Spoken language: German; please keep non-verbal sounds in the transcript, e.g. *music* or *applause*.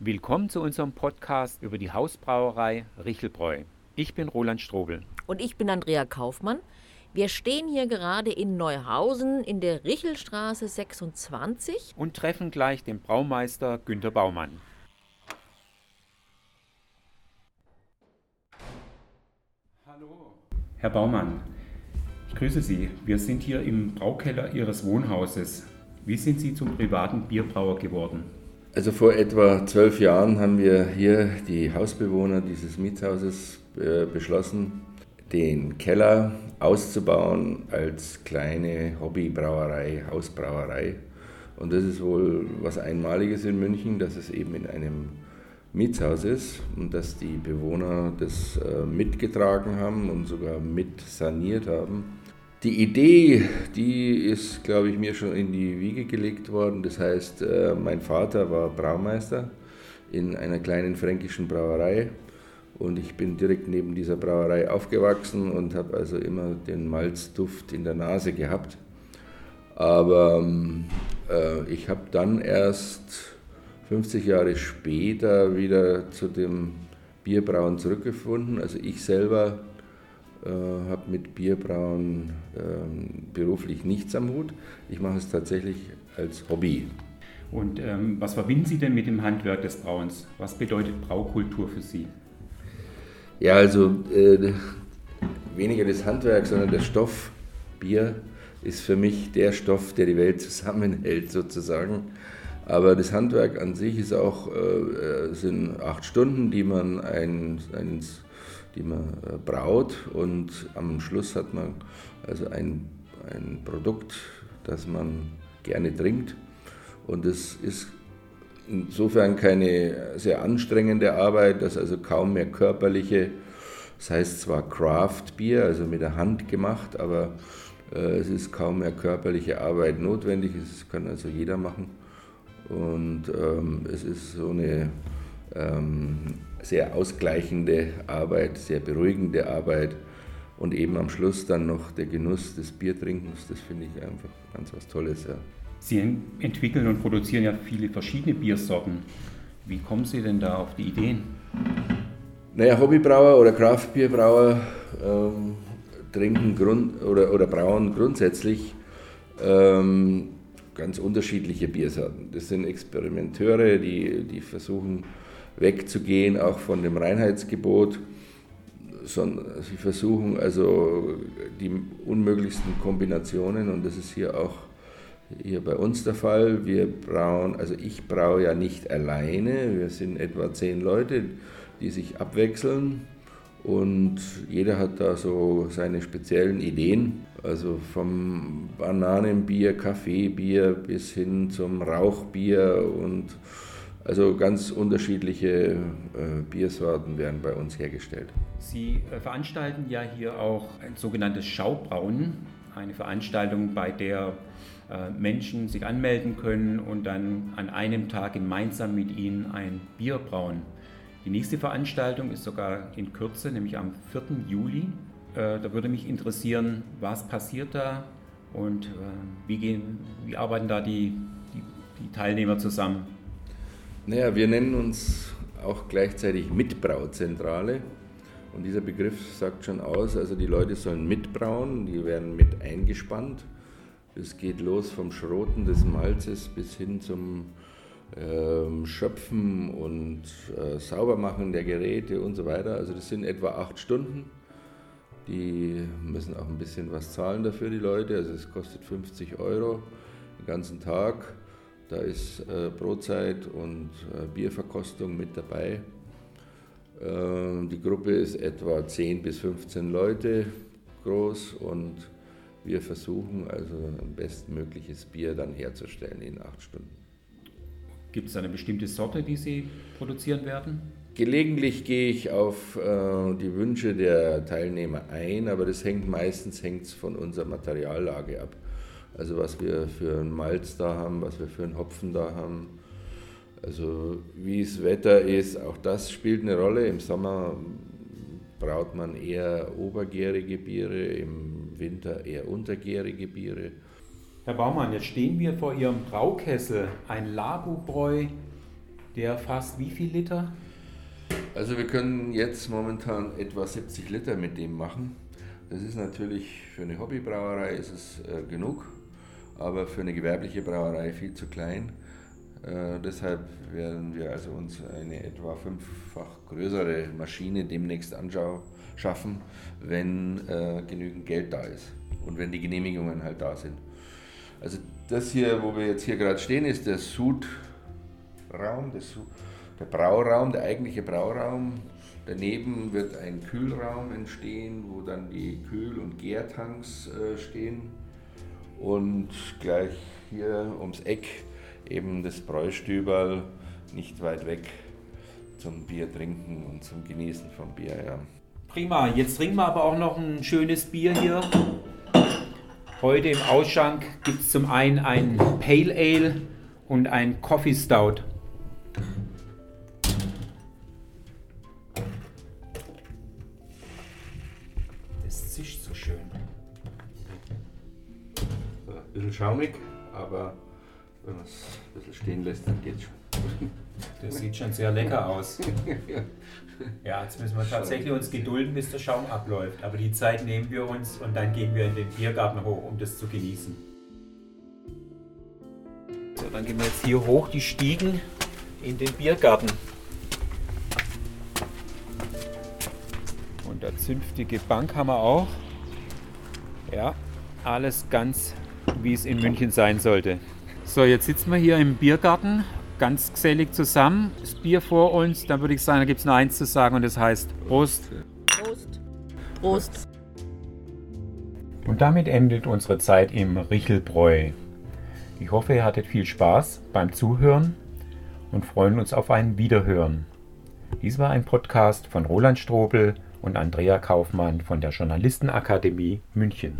Willkommen zu unserem Podcast über die Hausbrauerei Richelbräu. Ich bin Roland Strobel. Und ich bin Andrea Kaufmann. Wir stehen hier gerade in Neuhausen in der Richelstraße 26 und treffen gleich den Braumeister Günter Baumann. Hallo. Herr Baumann, ich grüße Sie. Wir sind hier im Braukeller Ihres Wohnhauses. Wie sind Sie zum privaten Bierbrauer geworden? Also vor etwa zwölf Jahren haben wir hier die Hausbewohner dieses Mietshauses äh, beschlossen, den Keller auszubauen als kleine Hobbybrauerei, Hausbrauerei. Und das ist wohl was Einmaliges in München, dass es eben in einem Mietshaus ist und dass die Bewohner das äh, mitgetragen haben und sogar mit saniert haben. Die Idee, die ist, glaube ich, mir schon in die Wiege gelegt worden. Das heißt, äh, mein Vater war Braumeister in einer kleinen fränkischen Brauerei und ich bin direkt neben dieser Brauerei aufgewachsen und habe also immer den Malzduft in der Nase gehabt. Aber äh, ich habe dann erst 50 Jahre später wieder zu dem Bierbrauen zurückgefunden. Also ich selber äh, habe mit Bierbrauen ähm, beruflich nichts am Hut. Ich mache es tatsächlich als Hobby. Und ähm, was verbinden Sie denn mit dem Handwerk des Brauens? Was bedeutet Braukultur für Sie? Ja, also äh, weniger das Handwerk, sondern der Stoff Bier ist für mich der Stoff, der die Welt *laughs* zusammenhält sozusagen. Aber das Handwerk an sich ist auch, äh, sind acht Stunden, die man ein, ein die man äh, braut. Und am Schluss hat man also ein, ein Produkt, das man gerne trinkt. Und es ist insofern keine sehr anstrengende Arbeit, dass also kaum mehr körperliche, das heißt zwar Craft Bier, also mit der Hand gemacht, aber äh, es ist kaum mehr körperliche Arbeit notwendig, es kann also jeder machen und ähm, es ist so eine ähm, sehr ausgleichende Arbeit, sehr beruhigende Arbeit und eben am Schluss dann noch der Genuss des Biertrinkens, das finde ich einfach ganz was Tolles. Ja. Sie entwickeln und produzieren ja viele verschiedene Biersorten. Wie kommen Sie denn da auf die Ideen? Naja, Hobbybrauer oder Kraftbierbrauer ähm, trinken Grund, oder, oder brauen grundsätzlich ähm, ganz unterschiedliche Biersorten. Das sind Experimenteure, die, die versuchen, wegzugehen, auch von dem Reinheitsgebot. Sie versuchen also die unmöglichsten Kombinationen und das ist hier auch hier bei uns der Fall. Wir brauen, also ich braue ja nicht alleine, wir sind etwa zehn Leute, die sich abwechseln und jeder hat da so seine speziellen Ideen. Also vom Bananenbier, Kaffeebier bis hin zum Rauchbier und also ganz unterschiedliche äh, Biersorten werden bei uns hergestellt. Sie äh, veranstalten ja hier auch ein sogenanntes Schaubrauen, eine Veranstaltung, bei der äh, Menschen sich anmelden können und dann an einem Tag gemeinsam mit ihnen ein Bier brauen. Die nächste Veranstaltung ist sogar in Kürze, nämlich am 4. Juli. Äh, da würde mich interessieren, was passiert da und äh, wie, gehen, wie arbeiten da die, die, die Teilnehmer zusammen? Naja, wir nennen uns auch gleichzeitig Mitbrauzentrale. Und dieser Begriff sagt schon aus, also die Leute sollen mitbrauen, die werden mit eingespannt. Es geht los vom Schroten des Malzes bis hin zum äh, Schöpfen und äh, Saubermachen der Geräte und so weiter. Also das sind etwa acht Stunden. Die müssen auch ein bisschen was zahlen dafür, die Leute. Also es kostet 50 Euro den ganzen Tag. Da ist äh, Brotzeit und äh, Bierverkostung mit dabei. Äh, die Gruppe ist etwa 10 bis 15 Leute groß und wir versuchen also ein bestmögliches Bier dann herzustellen in acht Stunden. Gibt es eine bestimmte Sorte, die Sie produzieren werden? Gelegentlich gehe ich auf äh, die Wünsche der Teilnehmer ein, aber das hängt meistens hängt's von unserer Materiallage ab. Also was wir für ein Malz da haben, was wir für einen Hopfen da haben. Also wie das Wetter ist, auch das spielt eine Rolle. Im Sommer braut man eher obergärige Biere, im Winter eher untergärige Biere. Herr Baumann, jetzt stehen wir vor Ihrem Braukessel, ein Labubräu Der fasst wie viel Liter? Also wir können jetzt momentan etwa 70 Liter mit dem machen. Das ist natürlich für eine Hobbybrauerei ist es äh, genug, aber für eine gewerbliche Brauerei viel zu klein. Äh, deshalb werden wir also uns eine etwa fünffach größere Maschine demnächst anschaffen, wenn äh, genügend Geld da ist und wenn die Genehmigungen halt da sind. Also das hier, wo wir jetzt hier gerade stehen, ist der Sudraum, der Brauraum, der eigentliche Brauraum. Daneben wird ein Kühlraum entstehen, wo dann die Kühl- und Gärtanks äh, stehen. Und gleich hier ums Eck eben das Bräustüberl, nicht weit weg zum Bier trinken und zum Genießen vom Bier. Ja. Prima, jetzt trinken wir aber auch noch ein schönes Bier hier. Heute im Ausschank gibt es zum einen ein Pale Ale und ein Coffee Stout. Bisschen schaumig, aber wenn man es ein bisschen stehen lässt, dann geht's schon. Das sieht schon sehr lecker aus. Ja, jetzt müssen wir tatsächlich uns gedulden, bis der Schaum abläuft. Aber die Zeit nehmen wir uns und dann gehen wir in den Biergarten hoch, um das zu genießen. So, dann gehen wir jetzt hier hoch die Stiegen in den Biergarten. Und der zünftige Bank haben wir auch. Ja, alles ganz wie es in München sein sollte. So, jetzt sitzen wir hier im Biergarten ganz gesellig zusammen. Das Bier vor uns, da würde ich sagen, da gibt es nur eins zu sagen und das heißt Prost. Prost. Prost. Und damit endet unsere Zeit im Richelbräu. Ich hoffe, ihr hattet viel Spaß beim Zuhören und freuen uns auf ein Wiederhören. Dies war ein Podcast von Roland Strobel und Andrea Kaufmann von der Journalistenakademie München.